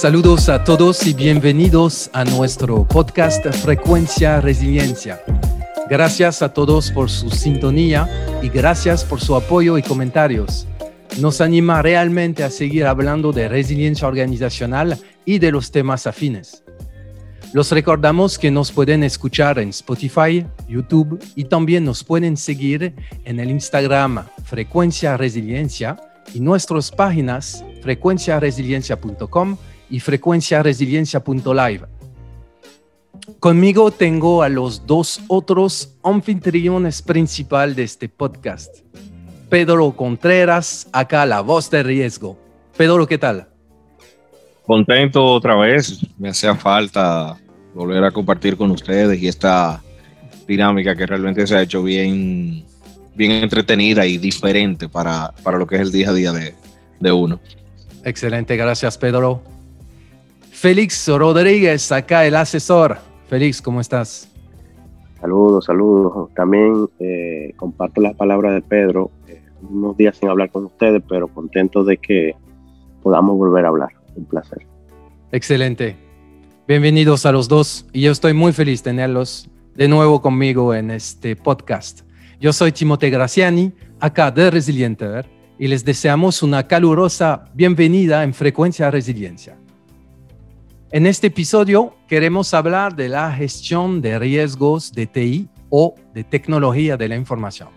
Saludos a todos y bienvenidos a nuestro podcast Frecuencia Resiliencia. Gracias a todos por su sintonía y gracias por su apoyo y comentarios. Nos anima realmente a seguir hablando de resiliencia organizacional y de los temas afines. Los recordamos que nos pueden escuchar en Spotify, YouTube y también nos pueden seguir en el Instagram Frecuencia Resiliencia y nuestras páginas frecuenciaresiliencia.com y frecuenciaresiliencia.live. Conmigo tengo a los dos otros anfitriones principales de este podcast. Pedro Contreras, acá la voz de riesgo. Pedro, ¿qué tal? Contento otra vez. Me hacía falta volver a compartir con ustedes y esta dinámica que realmente se ha hecho bien, bien entretenida y diferente para, para lo que es el día a día de, de uno. Excelente, gracias Pedro. Félix Rodríguez, acá el asesor. Félix, ¿cómo estás? Saludos, saludos. También eh, comparto las palabras de Pedro. Eh, unos días sin hablar con ustedes, pero contento de que podamos volver a hablar. Un placer. Excelente. Bienvenidos a los dos y yo estoy muy feliz de tenerlos de nuevo conmigo en este podcast. Yo soy Timote Graciani, acá de Resiliente y les deseamos una calurosa bienvenida en Frecuencia Resiliencia. En este episodio queremos hablar de la gestión de riesgos de TI o de tecnología de la información.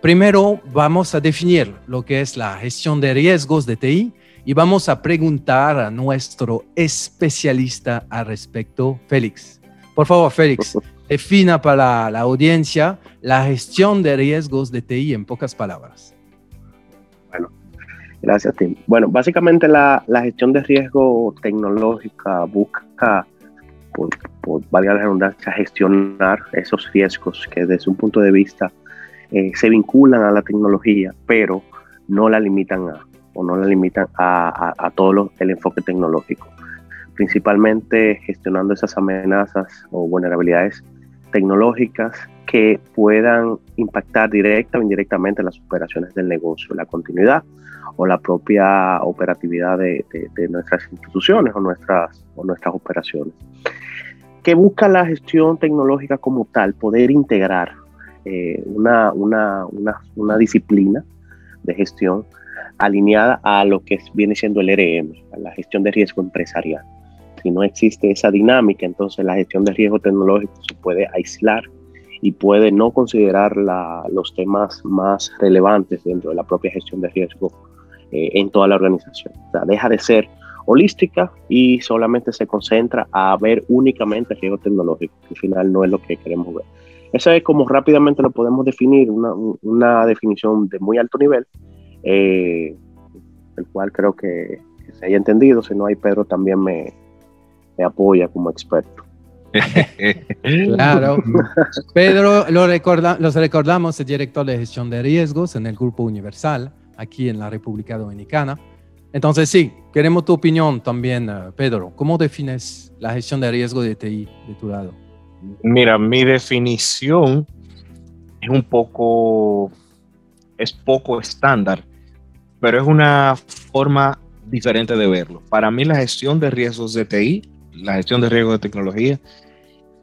Primero vamos a definir lo que es la gestión de riesgos de TI y vamos a preguntar a nuestro especialista al respecto, Félix. Por favor, Félix, defina para la, audiencia la gestión de riesgos de TI en pocas palabras. Gracias, Tim. Bueno, básicamente la, gestión de riesgo tecnológica busca, por, valga la redundancia, gestionar esos riesgos que desde un punto de vista eh, se vinculan a la tecnología, pero no la limitan a, o no la limitan a, a, todo el enfoque tecnológico. Principalmente gestionando esas amenazas o vulnerabilidades tecnológicas que puedan impactar directa o indirectamente las operaciones del negocio, la continuidad o la propia operatividad de, nuestras instituciones o nuestras, o nuestras operaciones. ¿Qué busca la gestión tecnológica como tal? Poder integrar eh, una, una, una, una, disciplina de gestión alineada a lo que viene siendo el RM, la gestión de riesgo empresarial. Si no existe esa dinámica, entonces la gestión de riesgo tecnológico se puede aislar y puede no considerar los temas más relevantes dentro de la propia gestión de riesgo eh, en toda la organización. O sea, deja de ser holística y solamente se concentra a ver únicamente riesgo tecnológico, que al final no es lo que queremos ver. Esa es como rápidamente lo podemos definir, una, una definición de muy alto nivel, eh, el cual creo que, se haya entendido, si no hay Pedro también me, me apoya como experto. claro. Pedro, lo recorda, los recordamos, el director de gestión de riesgos en el Grupo Universal, aquí en la República Dominicana. Entonces, sí, queremos tu opinión también, eh, Pedro. ¿Cómo defines la gestión de riesgo de TI de tu lado? Mira, mi definición es un poco, es poco estándar, pero es una forma diferente de verlo. Para mí la gestión de riesgos de TI la gestión de riesgo de tecnología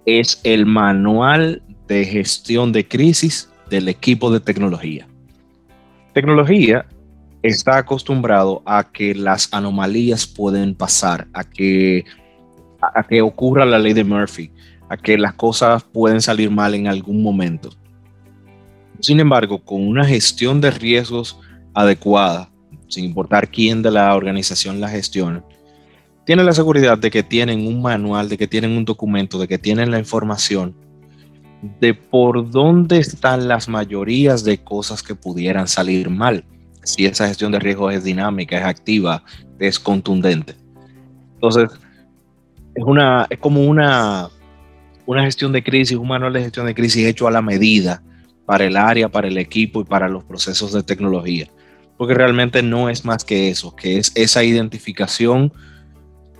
es el manual de gestión de crisis del equipo de tecnología. Tecnología está acostumbrado a que las anomalías pueden pasar, a que, a que ocurra la ley de Murphy, a que las cosas pueden salir mal en algún momento. Sin embargo, con una gestión de riesgos adecuada, sin importar quién de la organización la gestione, tienen la seguridad de que tienen un manual, de que tienen un documento, de que tienen la información de por dónde están las mayorías de cosas que pudieran salir mal. Si esa gestión de riesgo es dinámica, es activa, es contundente. Entonces, es, una, es como una, una gestión de crisis, un manual de gestión de crisis hecho a la medida para el área, para el equipo y para los procesos de tecnología. Porque realmente no es más que eso, que es esa identificación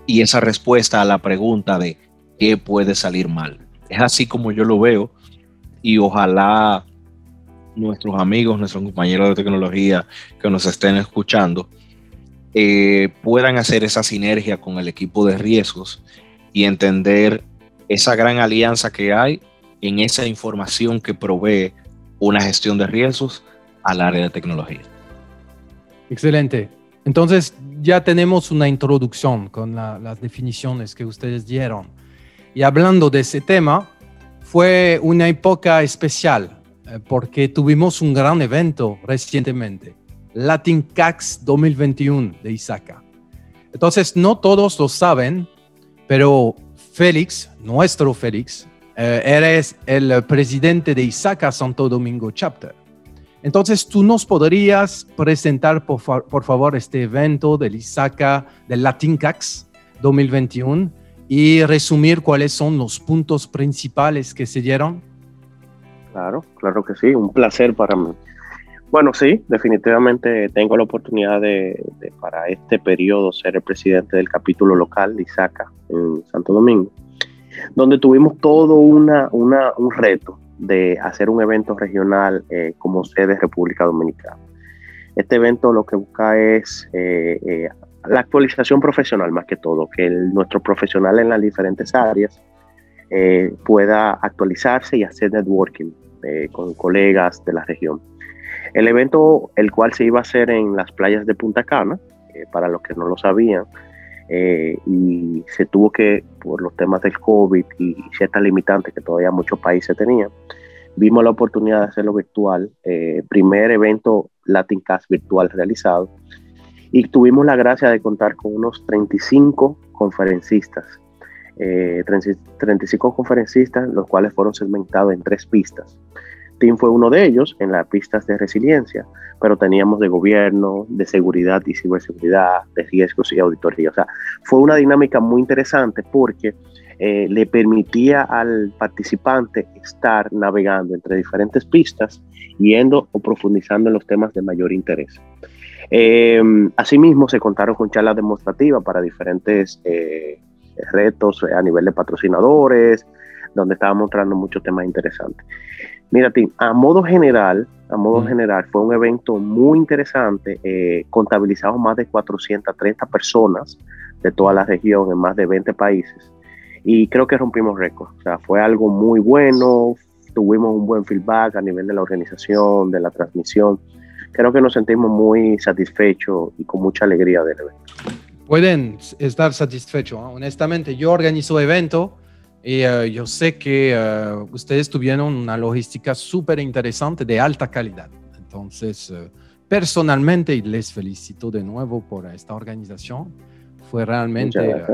y esa respuesta a la pregunta de qué puede salir mal. Es así como yo lo veo y ojalá nuestros amigos, nuestros compañeros de tecnología que nos estén escuchando, eh, puedan hacer esa sinergia con el equipo de riesgos y entender esa gran alianza que hay en esa información que provee una gestión de riesgos al área de tecnología. Excelente. Entonces ya tenemos una introducción con las definiciones que ustedes dieron. Y hablando de ese tema, fue una época especial eh, porque tuvimos un gran evento recientemente, Latin CAX 2021 de ISACA. Entonces, no todos lo saben, pero Félix, nuestro Félix, eh, eres el presidente de ISACA Santo Domingo Chapter. Entonces, ¿tú nos podrías presentar, por, favor, este evento del ISACA, del CAX 2021 y resumir cuáles son los puntos principales que se dieron? Claro, claro que sí, un placer para mí. Bueno, sí, definitivamente tengo la oportunidad de, para este periodo ser el presidente del capítulo local de ISACA en Santo Domingo, donde tuvimos todo una, un reto de hacer un evento regional eh, como sede de República Dominicana. Este evento lo que busca es eh, eh, la actualización profesional más que todo, que nuestro profesional en las diferentes áreas pueda actualizarse y hacer networking con colegas de la región. El evento, el cual se iba a hacer en las playas de Punta Cana, para los que no lo sabían, eh, y se tuvo que, por los temas del COVID y ciertas limitantes que todavía muchos países tenían, vimos la oportunidad de hacerlo virtual, eh, primer evento Latin Cast virtual realizado, y tuvimos la gracia de contar con unos 35 conferencistas, 35 conferencistas, los cuales fueron segmentados en tres pistas. Team fue uno de ellos en las pistas de resiliencia, pero teníamos de gobierno, de seguridad y ciberseguridad, de riesgos y auditoría. O sea, fue una dinámica muy interesante porque eh, le permitía al participante estar navegando entre diferentes pistas, yendo o profundizando en los temas de mayor interés. Eh, asimismo, se contaron con charlas demostrativas para diferentes eh, retos a nivel de patrocinadores, donde estaba mostrando muchos temas interesantes. Mira, Tim, a modo general, a modo general, fue un evento muy interesante. Eh, contabilizamos más de 430 personas de toda la región en más de 20 países. Y creo que rompimos récord. O sea, fue algo muy bueno. Tuvimos un buen feedback a nivel de la organización, de la transmisión. Creo que nos sentimos muy satisfechos y con mucha alegría del evento. Pueden estar satisfechos. Honestamente, yo organizo evento y eh, yo sé que eh, ustedes tuvieron una logística súper interesante de alta calidad. Entonces, uh, personalmente les felicito de nuevo por esta organización. Fue realmente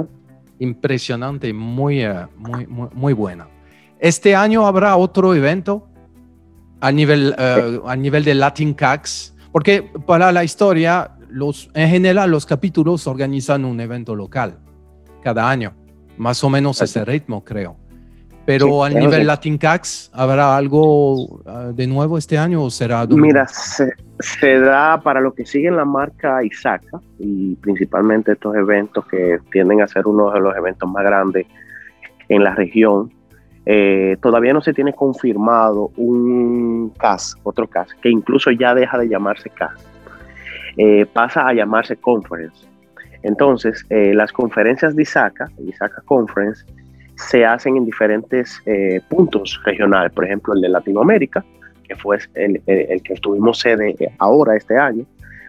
impresionante y muy, muy, muy, muy, buena. Este año habrá otro evento a nivel, a nivel de Latin CAX, porque para la historia, los, en general los capítulos organizan un evento local cada año más o menos ese ritmo, creo. Pero a nivel Latin Cax, ¿habrá algo ah, de nuevo este año o será? Mira, se, da para lo que siguen la marca Isaka y principalmente estos eventos que tienden a ser uno de los eventos más grandes en la región. Eh, todavía no se tiene confirmado un CAS, otro CAS, que incluso ya deja de llamarse CAS. Eh, pasa a llamarse Conference entonces, eh, las conferencias de ISACA, ISACA Conference, se hacen en diferentes eh, puntos regionales, por ejemplo, el de Latinoamérica, que fue el, que tuvimos sede ahora este año,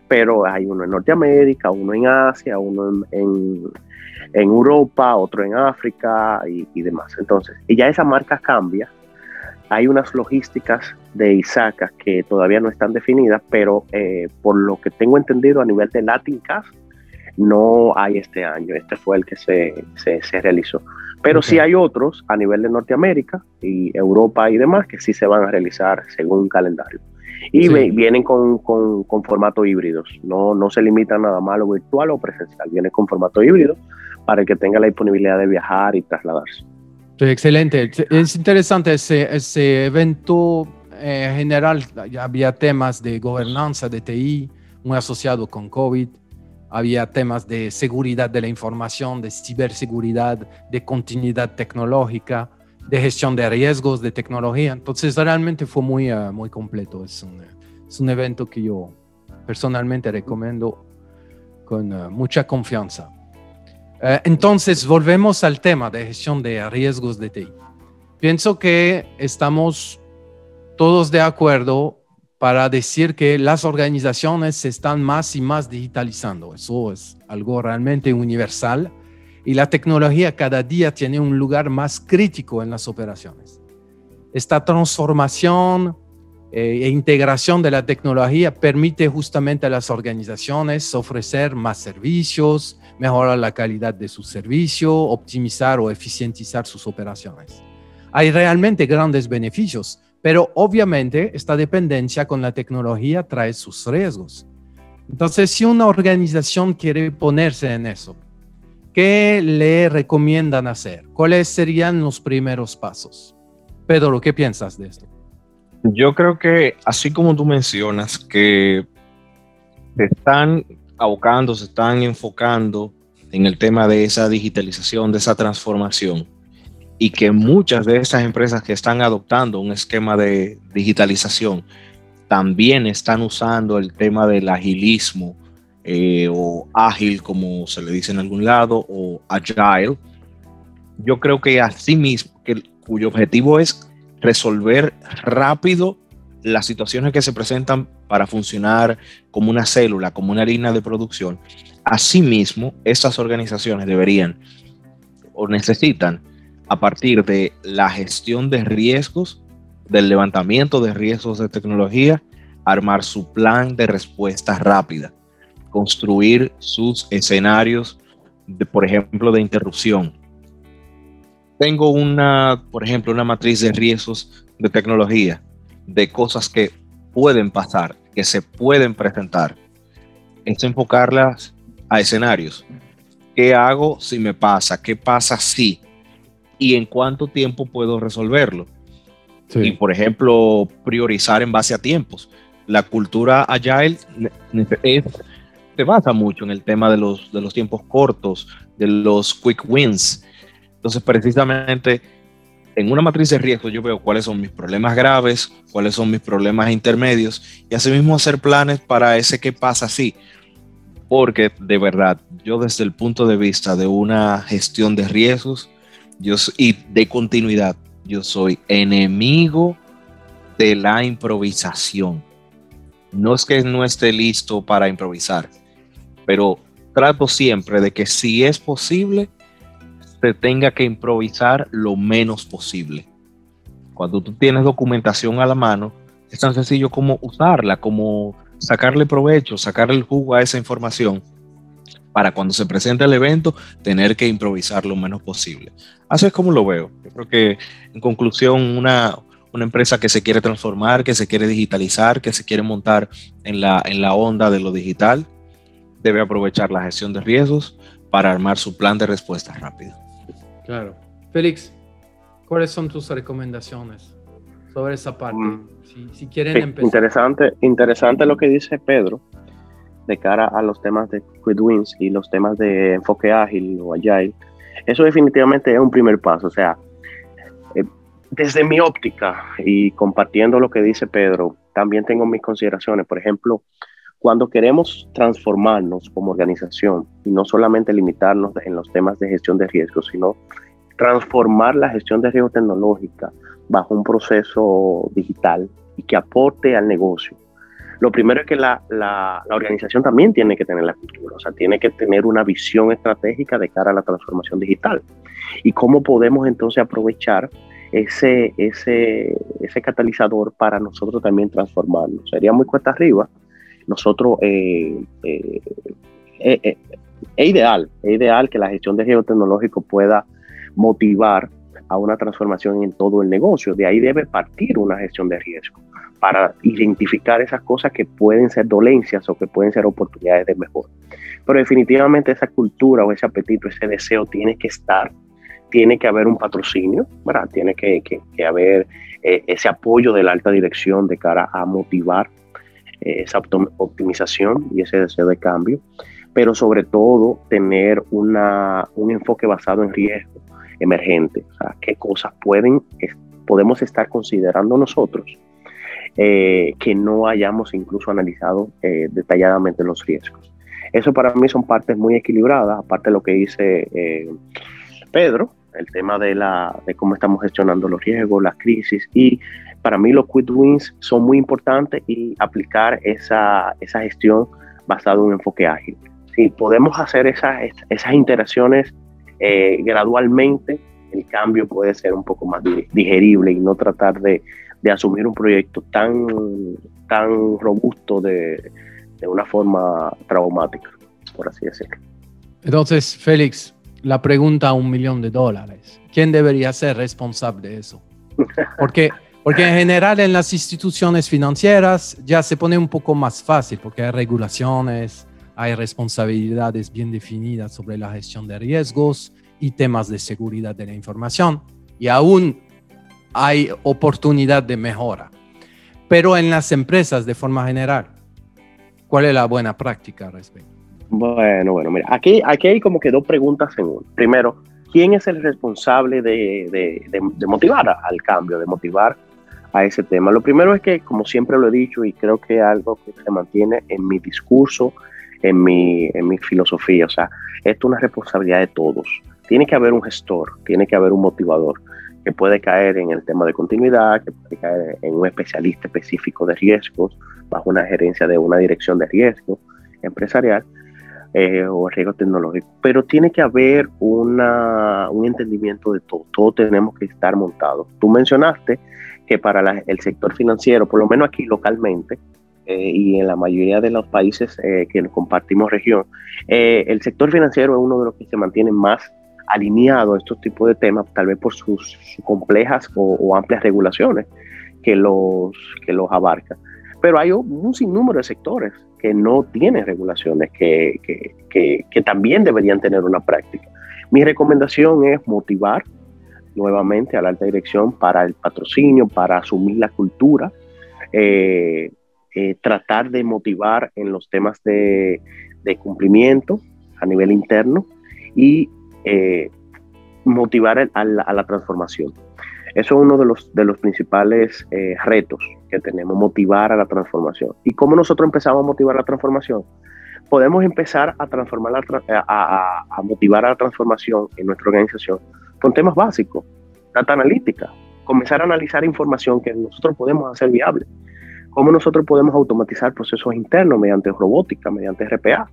pero hay uno en Norteamérica, uno en Asia, uno en, Europa, otro en África y, demás. Entonces, y ya esa marca cambia. Hay unas logísticas de ISACA que todavía no están definidas, pero eh, por lo que tengo entendido a nivel de Latin Cast, no hay este año, este fue el que se, se, realizó. Pero sí hay otros a nivel de Norteamérica y Europa y demás que sí se van a realizar según un calendario. Y vienen con, con, con formato híbridos, no, no se limita nada más a lo virtual o presencial, viene con formato híbrido para el que tenga la disponibilidad de viajar y trasladarse. excelente, es interesante ese, ese evento eh, en general había temas de gobernanza de TI muy asociado con COVID, había temas de seguridad de la información, de ciberseguridad, de continuidad tecnológica, de gestión de riesgos de tecnología. Entonces realmente fue muy, uh, muy completo. Es un, es un evento que yo personalmente recomiendo con uh, mucha confianza. Uh, entonces volvemos al tema de gestión de riesgos de TI. Pienso que estamos todos de acuerdo para decir que las organizaciones se están más y más digitalizando. Eso es algo realmente universal y la tecnología cada día tiene un lugar más crítico en las operaciones. Esta transformación eh, e integración de la tecnología permite justamente a las organizaciones ofrecer más servicios, mejorar la calidad de su servicio, optimizar o eficientizar sus operaciones. Hay realmente grandes beneficios, pero obviamente esta dependencia con la tecnología trae sus riesgos. Entonces, si una organización quiere ponerse en eso, ¿qué le recomiendan hacer? ¿Cuáles serían los primeros pasos? Pedro, ¿qué piensas de esto? Yo creo que, así como tú mencionas, que se están abocando, se están enfocando en el tema de esa digitalización, de esa transformación, y que muchas de esas empresas que están adoptando un esquema de digitalización también están usando el tema del agilismo eh, o ágil, como se le dice en algún lado, o agile. Yo creo que así mismo, que, cuyo objetivo es resolver rápido las situaciones que se presentan para funcionar como una célula, como una línea de producción. Asimismo, estas organizaciones deberían o necesitan a partir de la gestión de riesgos, del levantamiento de riesgos de tecnología, armar su plan de respuesta rápida, construir sus escenarios, por ejemplo, de interrupción. Tengo una, por ejemplo, una matriz de riesgos de tecnología, de cosas que pueden pasar, que se pueden presentar. Es enfocarlas a escenarios. ¿Qué hago si me pasa? ¿Qué pasa si? Y en cuánto tiempo puedo resolverlo. Y, por ejemplo, priorizar en base a tiempos. La cultura agile se basa mucho en el tema de los, de los tiempos cortos, de los quick wins. Entonces, precisamente, en una matriz de riesgo yo veo cuáles son mis problemas graves, cuáles son mis problemas intermedios y asimismo hacer planes para ese que pasa así. Porque de verdad, yo desde el punto de vista de una gestión de riesgos, y de continuidad, yo soy enemigo de la improvisación. No es que no esté listo para improvisar, pero trato siempre de que si es posible, se tenga que improvisar lo menos posible. Cuando tú tienes documentación a la mano, es tan sencillo como usarla, como sacarle provecho, sacarle el jugo a esa información para cuando se presente el evento tener que improvisar lo menos posible. Así es como lo veo. Yo creo que en conclusión una, una empresa que se quiere transformar, que se quiere digitalizar, que se quiere montar en la, en la onda de lo digital, debe aprovechar la gestión de riesgos para armar su plan de respuesta rápido. Claro. Félix, ¿cuáles son tus recomendaciones sobre esa parte? Mm. Si, quieren empezar. Interesante, interesante lo que dice Pedro de cara a los temas de quick wins y los temas de enfoque ágil o agile, eso definitivamente es un primer paso. O sea, eh, desde mi óptica y compartiendo lo que dice Pedro, también tengo mis consideraciones. Por ejemplo, cuando queremos transformarnos como organización y no solamente limitarnos en los temas de gestión de riesgos, sino transformar la gestión de riesgo tecnológica bajo un proceso digital y que aporte al negocio lo primero es que la, la, organización también tiene que tener la cultura, o sea, tiene que tener una visión estratégica de cara a la transformación digital. ¿Y cómo podemos entonces aprovechar ese, ese, ese catalizador para nosotros también transformarnos? Sería muy cuesta arriba. Nosotros, eh, eh, eh, es ideal, es ideal que la gestión de riesgo tecnológico pueda motivar a una transformación en todo el negocio. De ahí debe partir una gestión de riesgo para identificar esas cosas que pueden ser dolencias o que pueden ser oportunidades de mejora. Pero definitivamente esa cultura o ese apetito, ese deseo tiene que estar, tiene que haber un patrocinio. Tiene que, haber eh, ese apoyo de la alta dirección de cara a motivar eh, esa optimización y ese deseo de cambio, pero sobre todo tener un enfoque basado en riesgo emergente, o sea, qué cosas pueden, podemos estar considerando nosotros eh, que no hayamos incluso analizado detalladamente los riesgos. Eso para mí son partes muy equilibradas, aparte de lo que dice eh, Pedro, el tema de, la, de cómo estamos gestionando los riesgos, las crisis y para mí los quick wins son muy importantes y aplicar esa, esa gestión basada en un enfoque ágil. Si podemos hacer esas, esas interacciones eh, gradualmente, el cambio puede ser un poco más digerible y no tratar de, de asumir un proyecto tan, tan robusto de, de una forma traumática, por así decirlo. Entonces, Félix, la pregunta a un millón de dólares. ¿Quién debería ser responsable de eso? Porque, porque en general en las instituciones financieras ya se pone un poco más fácil porque hay regulaciones, hay responsabilidades bien definidas sobre la gestión de riesgos y temas de seguridad de la información y aún hay oportunidad de mejora. Pero en las empresas de forma general, ¿Cuál es la buena práctica al respecto? Bueno, bueno, mira, aquí, aquí hay como que dos preguntas en uno. Primero, ¿quién es el responsable de, de, motivar al cambio, de motivar a ese tema? Lo primero es que, como siempre lo he dicho, y creo que es algo que se mantiene en mi discurso, en mi, en mi filosofía, o sea, esto es una responsabilidad de todos. Tiene que haber un gestor, tiene que haber un motivador que puede caer en el tema de continuidad, que puede caer en un especialista específico de riesgos, bajo una gerencia de una dirección de riesgo empresarial eh, o riesgo tecnológico. Pero tiene que haber una, un entendimiento de todo, todo tenemos que estar montados. Tú mencionaste que para el sector financiero, por lo menos aquí localmente, eh, y en la mayoría de los países eh, que compartimos región, el sector financiero es uno de los que se mantiene más alineado a estos tipos de temas, tal vez por sus, complejas o, amplias regulaciones que los, que los abarcan. Pero hay un sinnúmero de sectores que no tienen regulaciones, que, que, que, también deberían tener una práctica. Mi recomendación es motivar nuevamente a la alta dirección para el patrocinio, para asumir la cultura, eh, eh, tratar de motivar en los temas de, de cumplimiento a nivel interno y eh, motivar a la, transformación. Eso es uno de los, de los principales eh, retos que tenemos, motivar a la transformación. ¿Y cómo nosotros empezamos a motivar la transformación? Podemos empezar a, transformar a, a, motivar a la transformación en nuestra organización con temas básicos, data analítica, comenzar a analizar información que nosotros podemos hacer viable. Cómo nosotros podemos automatizar procesos internos mediante robótica, mediante RPA,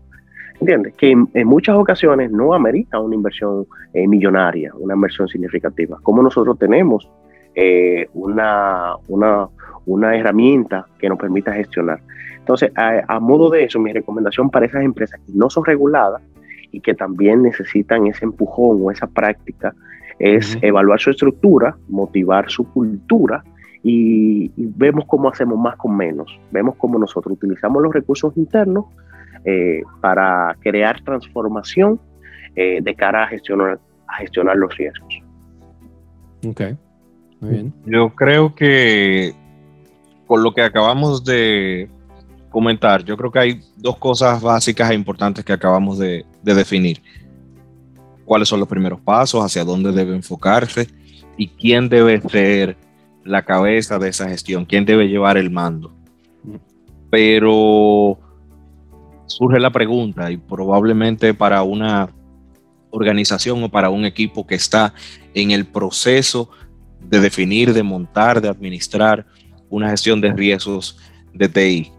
¿Entiendes? Que en, muchas ocasiones no amerita una inversión eh, millonaria, una inversión significativa. Como nosotros tenemos eh, una, una, una, herramienta que nos permita gestionar. Entonces, a, modo de eso, mi recomendación para esas empresas que no son reguladas y que también necesitan ese empujón o esa práctica es evaluar su estructura, motivar su cultura y, y, vemos cómo hacemos más con menos. Vemos cómo nosotros utilizamos los recursos internos eh, para crear transformación eh, de cara a gestionar, a gestionar los riesgos. Ok, muy bien. Yo creo que con lo que acabamos de comentar, yo creo que hay dos cosas básicas e importantes que acabamos de, de definir. ¿Cuáles son los primeros pasos? ¿Hacia dónde debe enfocarse? ¿Y quién debe ser la cabeza de esa gestión? ¿Quién debe llevar el mando? Pero surge la pregunta y probablemente para una organización o para un equipo que está en el proceso de definir, de montar, de administrar una gestión de riesgos de TI.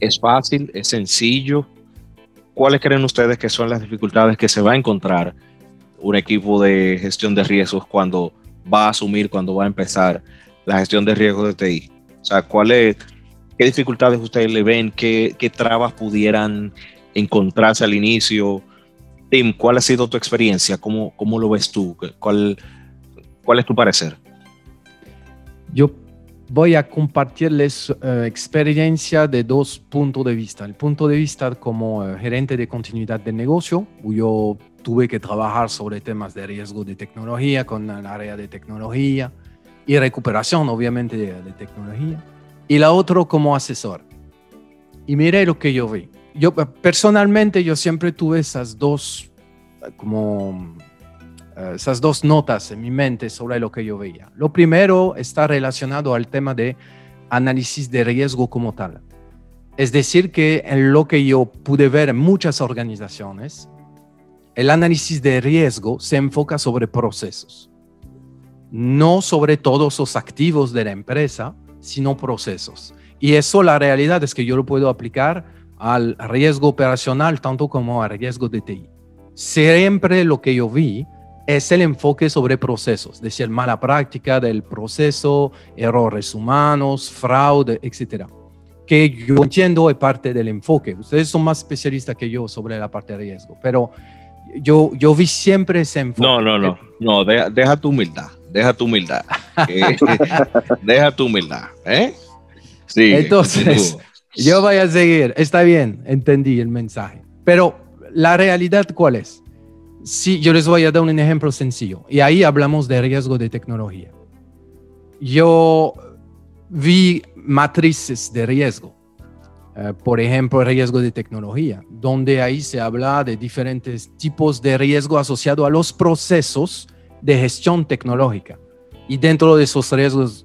¿Es fácil? ¿Es sencillo? ¿Cuáles creen ustedes que son las dificultades que se va a encontrar un equipo de gestión de riesgos cuando va a asumir, cuando va a empezar la gestión de riesgos de TI? O sea, ¿cuál ¿Qué dificultades ustedes le ven? ¿Qué, trabas pudieran encontrarse al inicio? Tim, ¿cuál ha sido tu experiencia? ¿Cómo, cómo lo ves tú? ¿Cuál, ¿Cuál es tu parecer? Yo voy a compartirles eh, experiencia de dos puntos de vista. El punto de vista como eh, gerente de continuidad del negocio, yo tuve que trabajar sobre temas de riesgo de tecnología con el área de tecnología y recuperación, obviamente, de, de tecnología. Y la otra como asesor. Y mire lo que yo vi. Yo personalmente, yo siempre tuve esas dos como eh, esas dos notas en mi mente sobre lo que yo veía. Lo primero está relacionado al tema de análisis de riesgo como tal. Es decir, que en lo que yo pude ver en muchas organizaciones, el análisis de riesgo se enfoca sobre procesos, no sobre todos los activos de la empresa, sino procesos. Y eso la realidad es que yo lo puedo aplicar al riesgo operacional tanto como al riesgo de TI. Siempre lo que yo vi es el enfoque sobre procesos, es decir, mala práctica del proceso, errores humanos, fraude, etcétera. Que yo entiendo es parte del enfoque. Ustedes son más especialistas que yo sobre la parte de riesgo, pero yo, yo vi siempre ese enfoque. No, no, no, no, deja, tu humildad, deja tu humildad, eh, deja tu humildad, ¿eh? Sí. Entonces, yo voy a seguir, está bien, entendí el mensaje, pero la realidad, ¿cuál es? Sí, yo les voy a dar un ejemplo sencillo. Y ahí hablamos de riesgo de tecnología. Yo vi matrices de riesgo. Eh, por ejemplo, riesgo de tecnología, donde ahí se habla de diferentes tipos de riesgo asociado a los procesos de gestión tecnológica. Y dentro de esos riesgos,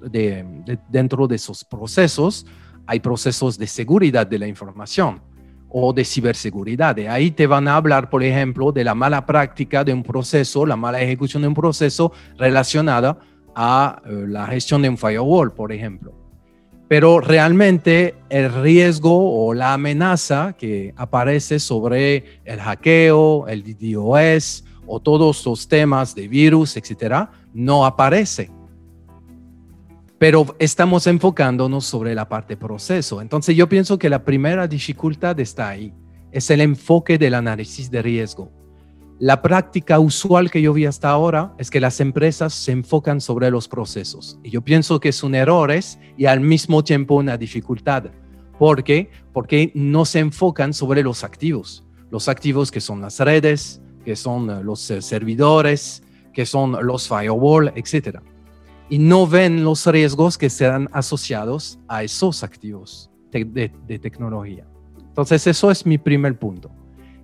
dentro de esos procesos, hay procesos de seguridad de la información o de ciberseguridad. Ahí te van a hablar, por ejemplo, de la mala práctica de un proceso, la mala ejecución de un proceso relacionada a eh, la gestión de un firewall, por ejemplo. Pero realmente el riesgo o la amenaza que aparece sobre el hackeo, el DDoS o todos los temas de virus, etcétera, no aparece pero estamos enfocándonos sobre la parte proceso. Entonces yo pienso que la primera dificultad está ahí, es el enfoque del análisis de riesgo. La práctica usual que yo vi hasta ahora es que las empresas se enfocan sobre los procesos. Y yo pienso que es un error y al mismo tiempo una dificultad. ¿Por qué? Porque no se enfocan sobre los activos. Los activos que son las redes, que son eh, los eh, servidores, que son los firewall, etcétera y no ven los riesgos que serán asociados a esos activos de, tecnología. Entonces, eso es mi primer punto.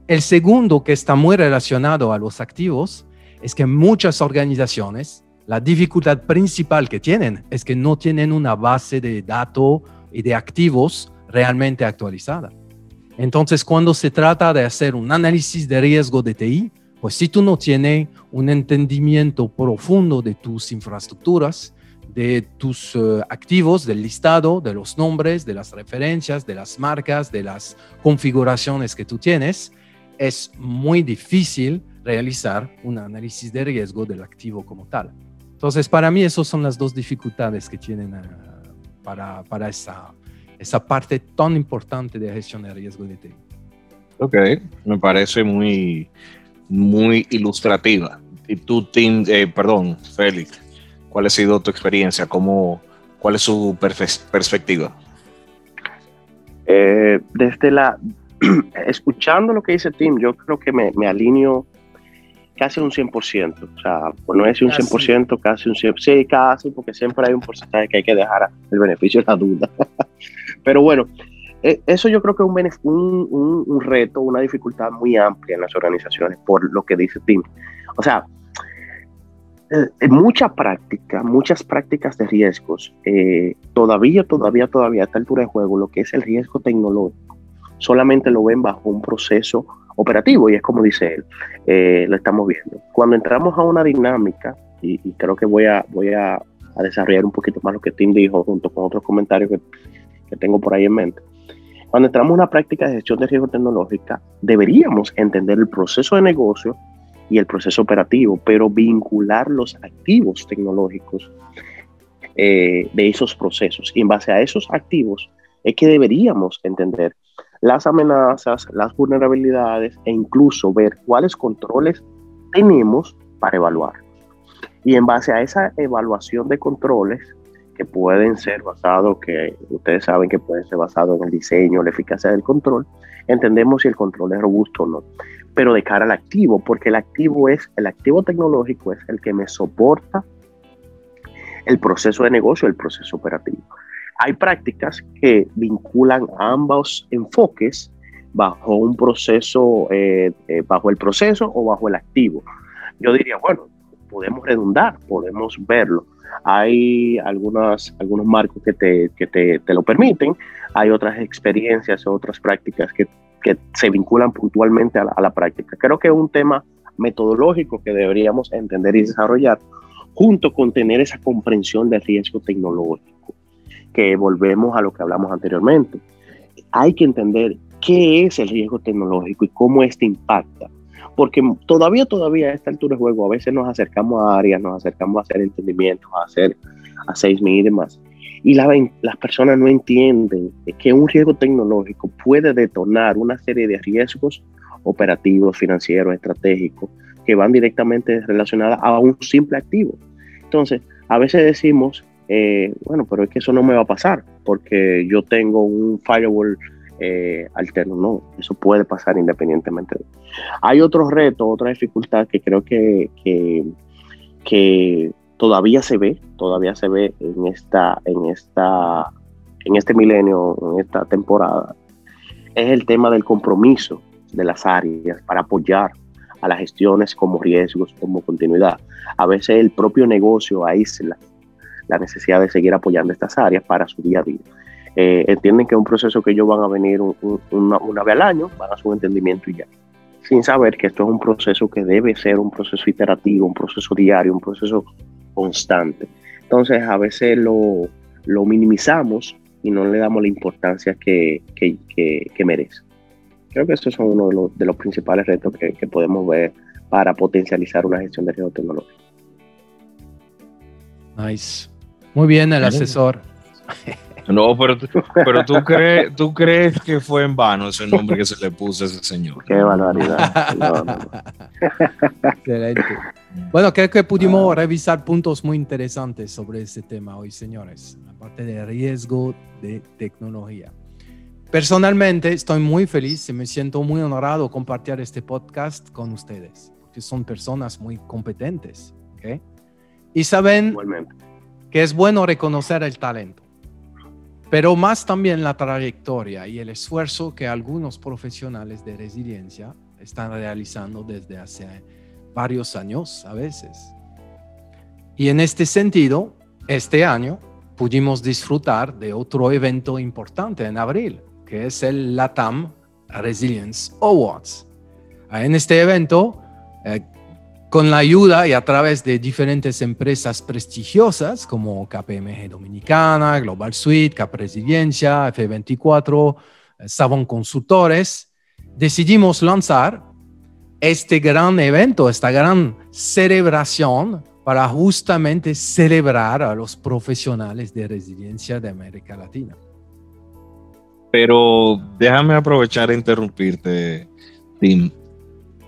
El segundo, que está muy relacionado a los activos, es que muchas organizaciones, la dificultad principal que tienen es que no tienen una base de datos y de activos realmente actualizada. Entonces, cuando se trata de hacer un análisis de riesgo de TI, pues si tú no tienes un entendimiento profundo de tus infraestructuras, de tus eh, activos, del listado, de los nombres, de las referencias, de las marcas, de las configuraciones que tú tienes, es muy difícil realizar un análisis de riesgo del activo como tal. Entonces, para mí, esas son las dos dificultades que tienen eh, para, para esa, esa parte tan importante de gestión de riesgo de TI. Ok, me parece muy, muy ilustrativa. Y tú, Tim, eh, perdón, Félix, ¿cuál ha sido tu experiencia? ¿Cómo, ¿Cuál es su perspectiva? Eh, desde la, escuchando lo que dice Tim, yo creo que me, me alineo casi un 100%. O sea, pues no es un 100%, casi un 100%. Sí, casi, porque siempre hay un porcentaje que hay que dejar el beneficio de la duda. Pero bueno, eh, eso yo creo que es un, un, reto, una dificultad muy amplia en las organizaciones, por lo que dice Tim. O sea, eh, mucha práctica, muchas prácticas de riesgos, eh, todavía, todavía, todavía a esta altura de juego, lo que es el riesgo tecnológico, solamente lo ven bajo un proceso operativo y es como dice él, lo estamos viendo. Cuando entramos a una dinámica, y, creo que voy, a, voy a, desarrollar un poquito más lo que Tim dijo junto con otros comentarios que, que tengo por ahí en mente, cuando entramos en una práctica de gestión de riesgo tecnológica, deberíamos entender el proceso de negocio y el proceso operativo, pero vincular los activos tecnológicos eh, de esos procesos. Y en base a esos activos es que deberíamos entender las amenazas, las vulnerabilidades e incluso ver cuáles controles tenemos para evaluar. Y en base a esa evaluación de controles, que pueden ser basados, que ustedes saben que pueden ser basados en el diseño, la eficacia del control, entendemos si el control es robusto o no. Pero de cara al activo, porque el activo es, el activo tecnológico es el que me soporta el proceso de negocio, el proceso operativo. Hay prácticas que vinculan ambos enfoques bajo un proceso, eh, eh, bajo el proceso o bajo el activo. Yo diría, bueno, podemos redundar, podemos verlo. Hay algunas, algunos marcos que, te, que te, te, lo permiten, hay otras experiencias, otras prácticas que, que se vinculan puntualmente a la, a la, práctica. Creo que es un tema metodológico que deberíamos entender y desarrollar junto con tener esa comprensión del riesgo tecnológico, que volvemos a lo que hablamos anteriormente. Hay que entender qué es el riesgo tecnológico y cómo este impacta porque todavía, todavía a esta altura de juego, a veces nos acercamos a áreas, nos acercamos a hacer entendimientos, a hacer a seismos y demás. Y la, las personas no entienden que un riesgo tecnológico puede detonar una serie de riesgos operativos, financieros, estratégicos, que van directamente relacionados a un simple activo. Entonces, a veces decimos, eh, bueno, pero es que eso no me va a pasar, porque yo tengo un firewall eh, alterno, no, eso puede pasar independientemente. Hay otro reto, otra dificultad que creo que, que, todavía se ve, todavía se ve en esta, en esta, en este milenio, en esta temporada, es el tema del compromiso de las áreas para apoyar a las gestiones como riesgos, como continuidad. A veces el propio negocio aísla la necesidad de seguir apoyando estas áreas para su día a día. Eh, entienden que es un proceso que ellos van a venir una, vez al año, van a su entendimiento y ya. Sin saber que esto es un proceso que debe ser un proceso iterativo, un proceso diario, un proceso constante. Entonces, a veces lo, lo minimizamos y no le damos la importancia que, que, que, merece. Creo que estos son uno de los, de los principales retos que, que, podemos ver para potencializar una gestión de riesgo tecnológico. Nice. Muy bien, el asesor. No, pero, pero tú, crees, tú crees que fue en vano ese nombre que se le puso a ese señor. Qué barbaridad. Excelente. Bueno, creo que pudimos revisar puntos muy interesantes sobre este tema hoy, señores, aparte de riesgo de tecnología. Personalmente estoy muy feliz y me siento muy honrado compartir este podcast con ustedes, porque son personas muy competentes. ¿okay? Y saben que es bueno reconocer el talento pero más también la trayectoria y el esfuerzo que algunos profesionales de resiliencia están realizando desde hace varios años a veces. Y en este sentido, este año pudimos disfrutar de otro evento importante en abril, que es el LATAM Resilience Awards. En este evento, eh, con la ayuda y a través de diferentes empresas prestigiosas como KPMG Dominicana, Global Suite, Cap Resiliencia, F24, eh, Savon Consultores, decidimos lanzar este gran evento, esta gran celebración para justamente celebrar a los profesionales de resiliencia de América Latina. Pero déjame aprovechar e interrumpirte, Tim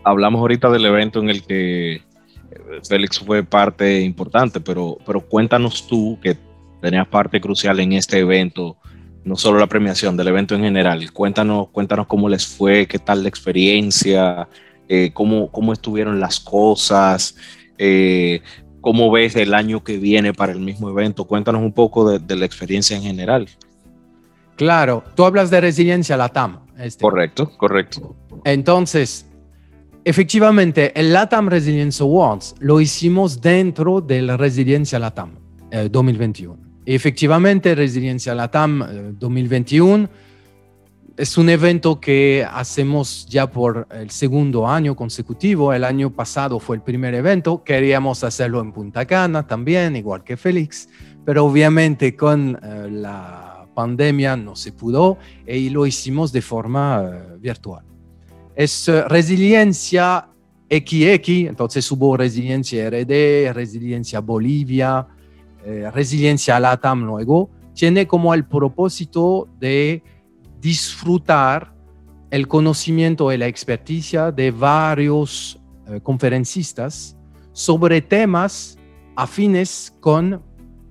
hablamos ahorita del evento en el que eh, Félix fue parte importante, pero, pero cuéntanos tú que tenías parte crucial en este evento, no solo la premiación, del evento en general. Cuéntanos, cuéntanos cómo les fue, qué tal la experiencia, eh, cómo, cómo estuvieron las cosas, eh, cómo ves el año que viene para el mismo evento. Cuéntanos un poco de, de la experiencia en general. Claro, tú hablas de resiliencia LATAM. Este. Correcto, correcto. Entonces, Efectivamente, el LATAM Resilience Awards lo hicimos dentro del Resiliencia LATAM 2021. Eh, Efectivamente, Resiliencia LATAM 2021 eh, es un evento que hacemos ya por el segundo año consecutivo. El año pasado fue el primer evento. Queríamos hacerlo en Punta Cana también, igual que Félix, pero obviamente con eh, la pandemia no se pudo y lo hicimos de forma virtual es eh, resiliencia XX, entonces hubo resiliencia RD, resiliencia Bolivia, eh, resiliencia LATAM luego, tiene como el propósito de disfrutar el conocimiento y la experticia de varios eh, conferencistas sobre temas afines con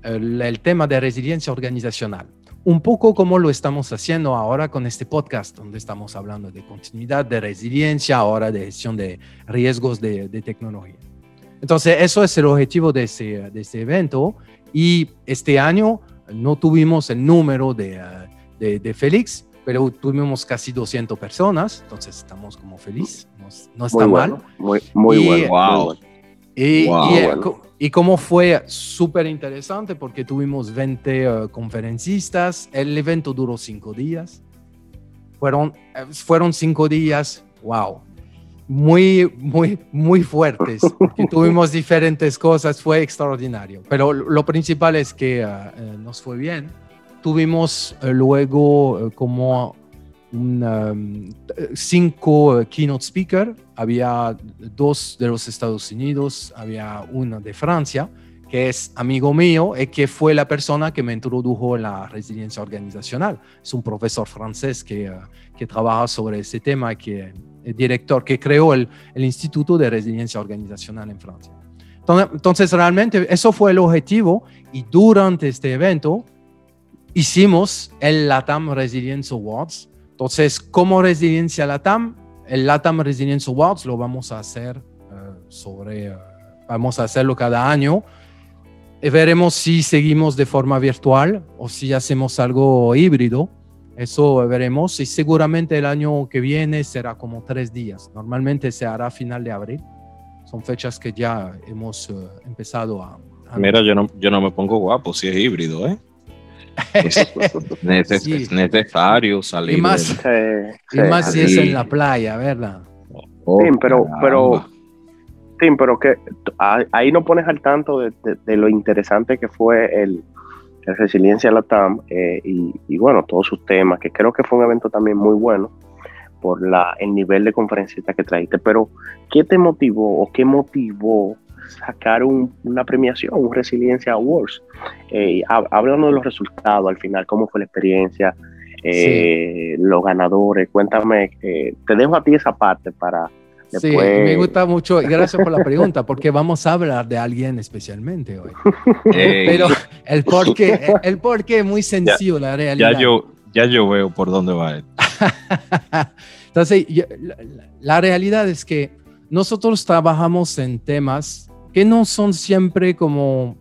el, el tema de resiliencia organizacional un poco como lo estamos haciendo ahora con este podcast, donde estamos hablando de continuidad, de resiliencia, ahora de gestión de riesgos de, tecnología. Entonces, eso es el objetivo de ese, de ese, evento y este año no tuvimos el número de, de, de Félix, pero tuvimos casi 200 personas, entonces estamos como felices, no, está mal. muy, muy, bueno, wow. Y, y, como fue súper interesante porque tuvimos 20 eh, conferencistas, el evento duró cinco días. Fueron, eh, fueron cinco días, wow, muy, muy, muy fuertes. tuvimos diferentes cosas, fue extraordinario. Pero lo principal es que eh, nos fue bien. Tuvimos luego como Um, cinco keynote speakers, había dos de los Estados Unidos, había uno de Francia, que es amigo mío y que fue la persona que me introdujo en la resiliencia organizacional. Es un profesor francés que, que trabaja sobre ese tema, que es director, que creó el, el Instituto de Resiliencia Organizacional en Francia. Entonces, realmente eso fue el objetivo y durante este evento hicimos el LATAM Resilience Awards, entonces, como Resiliencia LATAM, el LATAM Resilience Awards lo vamos a hacer eh, sobre, eh, vamos a hacerlo cada año. Y veremos si seguimos de forma virtual o si hacemos algo híbrido. Eso veremos y seguramente el año que viene será como tres días. Normalmente se hará a final de abril. Son fechas que ya hemos eh, empezado a, a... Mira, yo no, yo no me pongo guapo si es híbrido, ¿eh? es, necesario salir. Y más, más si es en la playa, ¿verdad? Oh, sí, pero, pero, sí, pero que ahí no pones al tanto de, lo interesante que fue el, Resiliencia Latam eh, y, y, bueno, todos sus temas, que creo que fue un evento también muy bueno por la, el nivel de conferencista que traíste. Pero, ¿qué te motivó o qué motivó sacar una premiación, un Resiliencia Awards. Eh, hablando de los resultados al final, cómo fue la experiencia, eh, los ganadores. Cuéntame, eh, te dejo a ti esa parte para... Sí, me gusta mucho, gracias por la pregunta, porque vamos a hablar de alguien especialmente hoy. Pero el porqué, el porqué es muy sencillo, la realidad. Ya yo, ya yo veo por dónde va. Entonces, la realidad es que nosotros trabajamos en temas que no son siempre como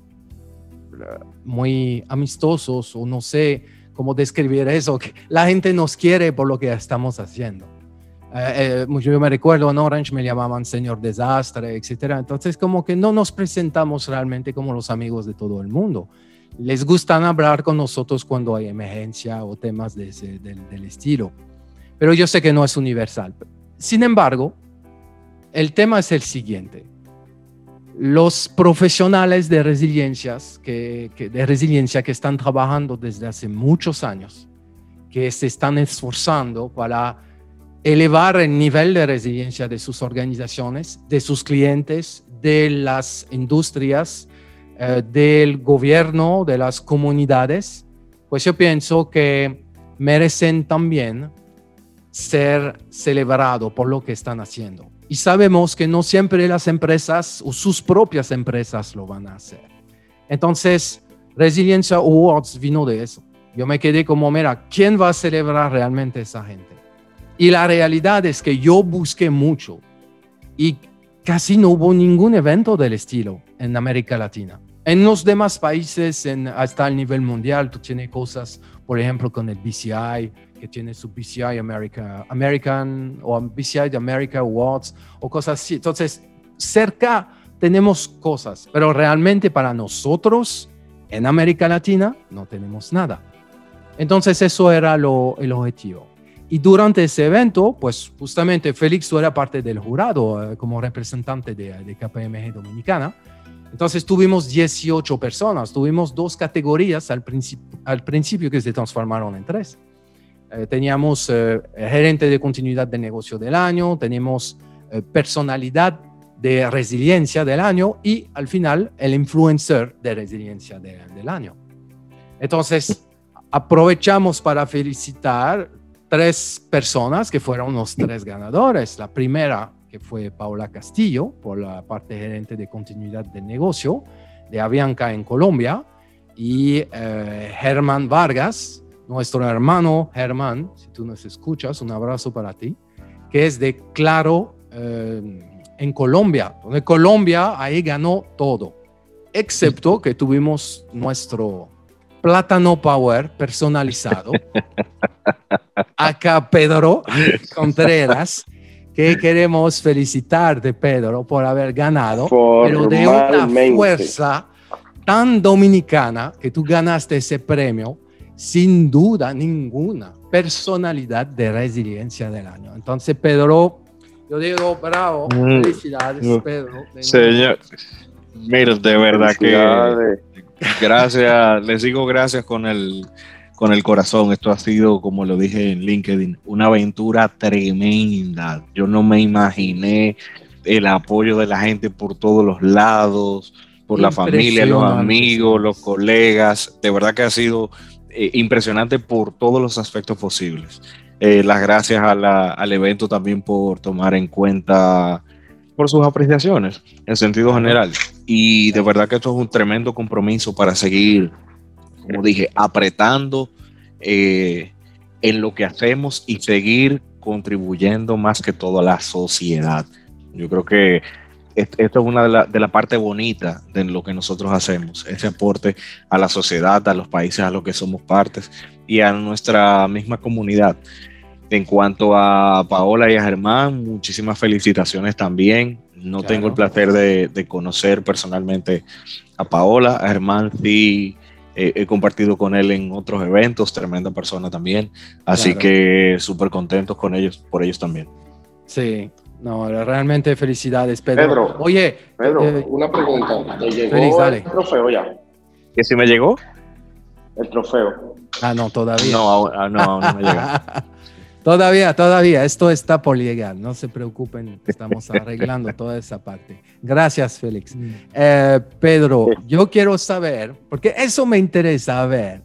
eh, muy amistosos o no sé cómo describir eso, que la gente nos quiere por lo que estamos haciendo. Eh, eh, yo me recuerdo en Orange me llamaban señor desastre, etcétera. Entonces como que no nos presentamos realmente como los amigos de todo el mundo. Les gustan hablar con nosotros cuando hay emergencia o temas de del, del estilo. Pero yo sé que no es universal. Sin embargo, el tema es el siguiente los profesionales de, resiliencias que, de resiliencia que están trabajando desde hace muchos años, que se están esforzando para elevar el nivel de resiliencia de sus organizaciones, de sus clientes, de las industrias, eh, del gobierno, de las comunidades, pues yo pienso que merecen también ser celebrados por lo que están haciendo. Y sabemos que no siempre las empresas o sus propias empresas lo van a hacer. Entonces, Resiliencia Awards vino de eso. Yo me quedé como, mira, ¿quién va a celebrar realmente esa gente? Y la realidad es que yo busqué mucho y casi no hubo ningún evento del estilo en América Latina. En los demás países, en, hasta el nivel mundial, tú tienes cosas, por ejemplo, con el BCI, que tiene su BCI America, American o BCI de America Awards o cosas así. Entonces, cerca tenemos cosas, pero realmente para nosotros en América Latina no tenemos nada. Entonces, eso era lo, el objetivo. Y durante ese evento, pues justamente Félix era parte del jurado eh, como representante de, de KPMG Dominicana. Entonces tuvimos 18 personas, tuvimos dos categorías al, al principio que se transformaron en tres. Eh, teníamos eh, gerente de continuidad de negocio del año, tenemos eh, personalidad de resiliencia del año y al final el influencer de resiliencia del año. Entonces, aprovechamos para felicitar tres personas que fueron los tres ganadores. La primera, que fue Paula Castillo, por la parte gerente de continuidad del negocio de Avianca en Colombia y eh, Germán Vargas, nuestro hermano Germán, si tú nos escuchas, un abrazo para ti, que es de Claro eh, en Colombia, donde Colombia ahí ganó todo, excepto que tuvimos nuestro plátano power personalizado. Acá Pedro Contreras, que queremos felicitarte, Pedro, por haber ganado, pero de una fuerza tan dominicana que tú ganaste ese premio, sin duda ninguna, personalidad de resiliencia del año. Entonces, Pedro, yo digo, bravo, mm. felicidades, mm. Pedro. Señor, mira, de verdad que gracias, les digo gracias con el, con el corazón. Esto ha sido, como lo dije en LinkedIn, una aventura tremenda. Yo no me imaginé el apoyo de la gente por todos los lados, por la familia, los amigos, los colegas. De verdad que ha sido eh, impresionante por todos los aspectos posibles. Eh, las gracias al evento también por tomar en cuenta por sus apreciaciones en sentido general. Y de verdad que esto es un tremendo compromiso para seguir, como dije, apretando eh, en lo que hacemos y seguir contribuyendo más que todo a la sociedad. Yo creo que esto es una de las de la parte bonita de lo que nosotros hacemos, ese aporte a la sociedad, a los países a los que somos partes y a nuestra misma comunidad. En cuanto a Paola y a Germán, muchísimas felicitaciones también. No tengo el placer de, conocer personalmente a Paola. A Germán sí he compartido con él en otros eventos, tremenda persona también. Así que súper contentos con ellos, por ellos también. Sí, no, realmente felicidades, Pedro. Oye, Pedro, eh, una pregunta. ¿Te llegó el trofeo ya? ¿Que si me llegó? El trofeo. Ah, no, todavía. No, no, no me llegó. Todavía, todavía, esto está por llegar, no se preocupen, estamos arreglando toda esa parte. Gracias, Félix. Mm. Eh, Pedro, yo quiero saber, porque eso me interesa ver,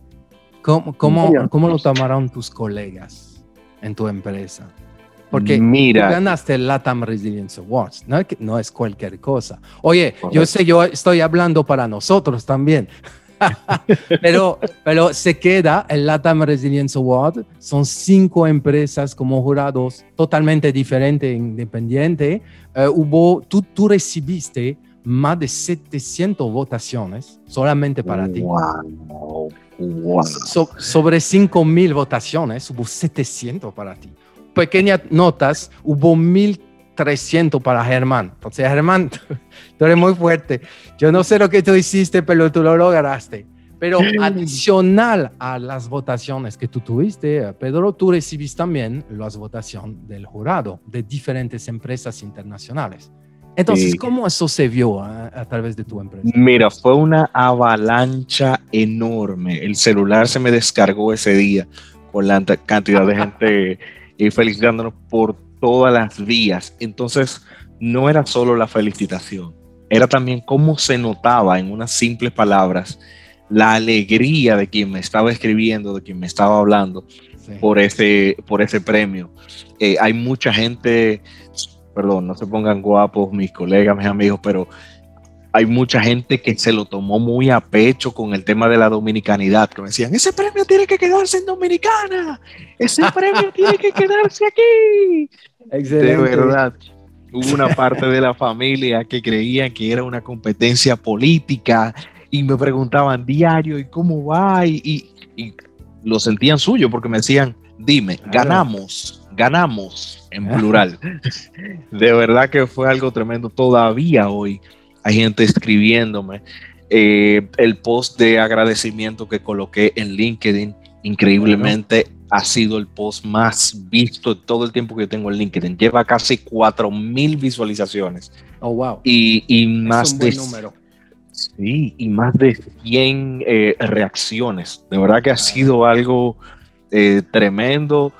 cómo, cómo, cómo lo tomaron tus colegas en tu empresa. Porque Mira. tú ganaste el LATAM Resilience Awards, no, no es cualquier cosa. Oye, yo sé, yo estoy hablando para nosotros también, pero, pero se queda el LATAM Resilience Award. Son cinco empresas como jurados totalmente diferentes, e independientes. Uh, hubo, tú, tú recibiste más de 700 votaciones solamente para ti. Wow. sobre 5.000 votaciones, hubo 700 para ti. Pequeñas notas, hubo 1.000 300 para Germán. Entonces, Germán, tú eres muy fuerte. Yo no sé lo que tú hiciste, pero tú lo lograste. Pero adicional a las votaciones que tú tuviste, Pedro, tú recibiste también las votaciones del jurado de diferentes empresas internacionales. Entonces, ¿cómo eso se vio a, a, través de tu empresa? Mira, fue una avalancha enorme. El celular se me descargó ese día con la cantidad de gente felicitándonos por todas las vías. Entonces, no era solo la felicitación, era también cómo se notaba en unas simples palabras la alegría de quien me estaba escribiendo, de quien me estaba hablando por, ese, por ese premio. Eh, hay mucha gente, perdón, no se pongan guapos mis colegas, mis amigos, pero hay mucha gente que se lo tomó muy a pecho con el tema de la dominicanidad, que me decían, ese premio tiene que quedarse en Dominicana, ese premio tiene que quedarse aquí. De verdad. Hubo una parte de la familia que creían que era una competencia política y me preguntaban diario, ¿y cómo va? Y, lo sentían suyo porque me decían, dime, ganamos, ganamos en plural. de verdad que fue algo tremendo. Todavía hoy hay gente escribiéndome. Eh, el post de agradecimiento que coloqué en LinkedIn, increíblemente, ha sido el post más visto de todo el tiempo que yo tengo en LinkedIn. Lleva casi 4000 visualizaciones. Oh, wow. Y, más de. Número. Sí, y más de 100 eh, reacciones. De verdad que ha sido algo eh, tremendo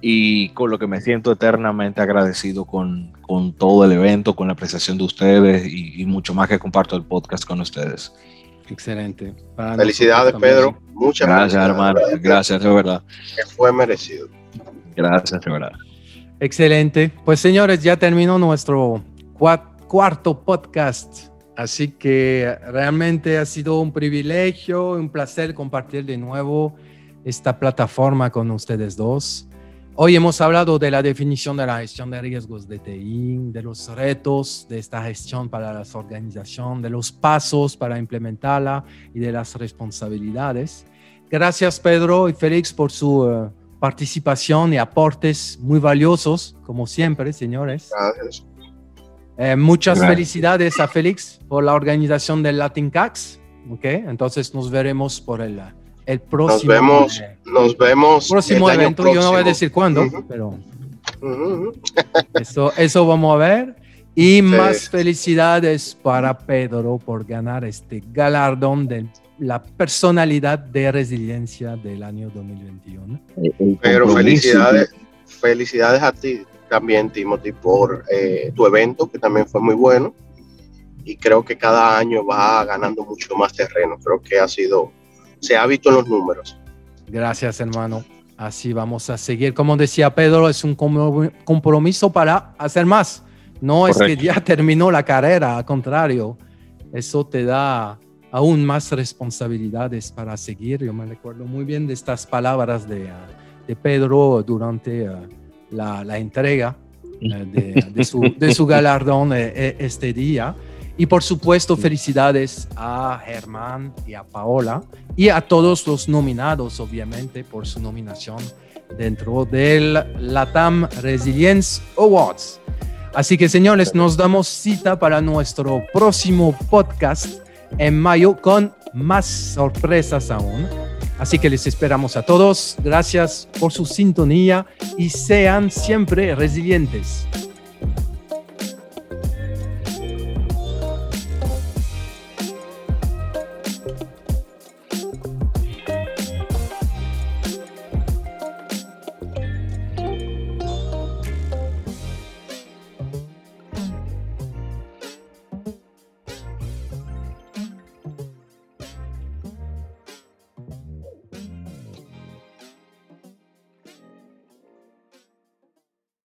y con lo que me siento eternamente agradecido con, con todo el evento, con la apreciación de ustedes y, mucho más que comparto el podcast con ustedes. Excelente. Felicidades, Pedro. Muchas gracias, hermano. Gracias, de verdad. Que fue merecido. Gracias, de verdad. Excelente. Pues señores, ya terminó nuestro cuarto podcast Así que realmente ha sido un privilegio, un placer compartir de nuevo esta plataforma con ustedes dos. Hoy hemos hablado de la definición de la gestión de riesgos de TI, de los retos de esta gestión para la organización, de los pasos para implementarla y de las responsabilidades. Gracias Pedro y Félix por su eh, participación y aportes muy valiosos, como siempre, señores. Gracias. Eh, muchas felicidades a Félix por la organización del Latin Cax. Okay, entonces nos veremos por el, el próximo. Nos vemos, nos vemos. Próximo evento, yo no voy a decir cuándo, pero eso, eso vamos a ver. Y más felicidades para Pedro por ganar este galardón de la personalidad de resiliencia del año 2021. Pero felicidades, felicidades a ti también, Timothy, por eh, tu evento, que también fue muy bueno. Y creo que cada año va ganando mucho más terreno. Creo que ha sido, se ha visto en los números. Gracias, hermano. Así vamos a seguir. Como decía Pedro, es un compromiso para hacer más. No es que ya terminó la carrera, al contrario, eso te da aún más responsabilidades para seguir. Yo me recuerdo muy bien de estas palabras de, de Pedro durante uh, la, entrega eh, de, su, galardón eh, eh, este día. Y por supuesto, felicidades a Germán y a Paola y a todos los nominados, obviamente, por su nominación dentro del LATAM Resilience Awards. Así que, señores, nos damos cita para nuestro próximo podcast en mayo con más sorpresas aún. Así que les esperamos a todos. Gracias por su sintonía y sean siempre resilientes.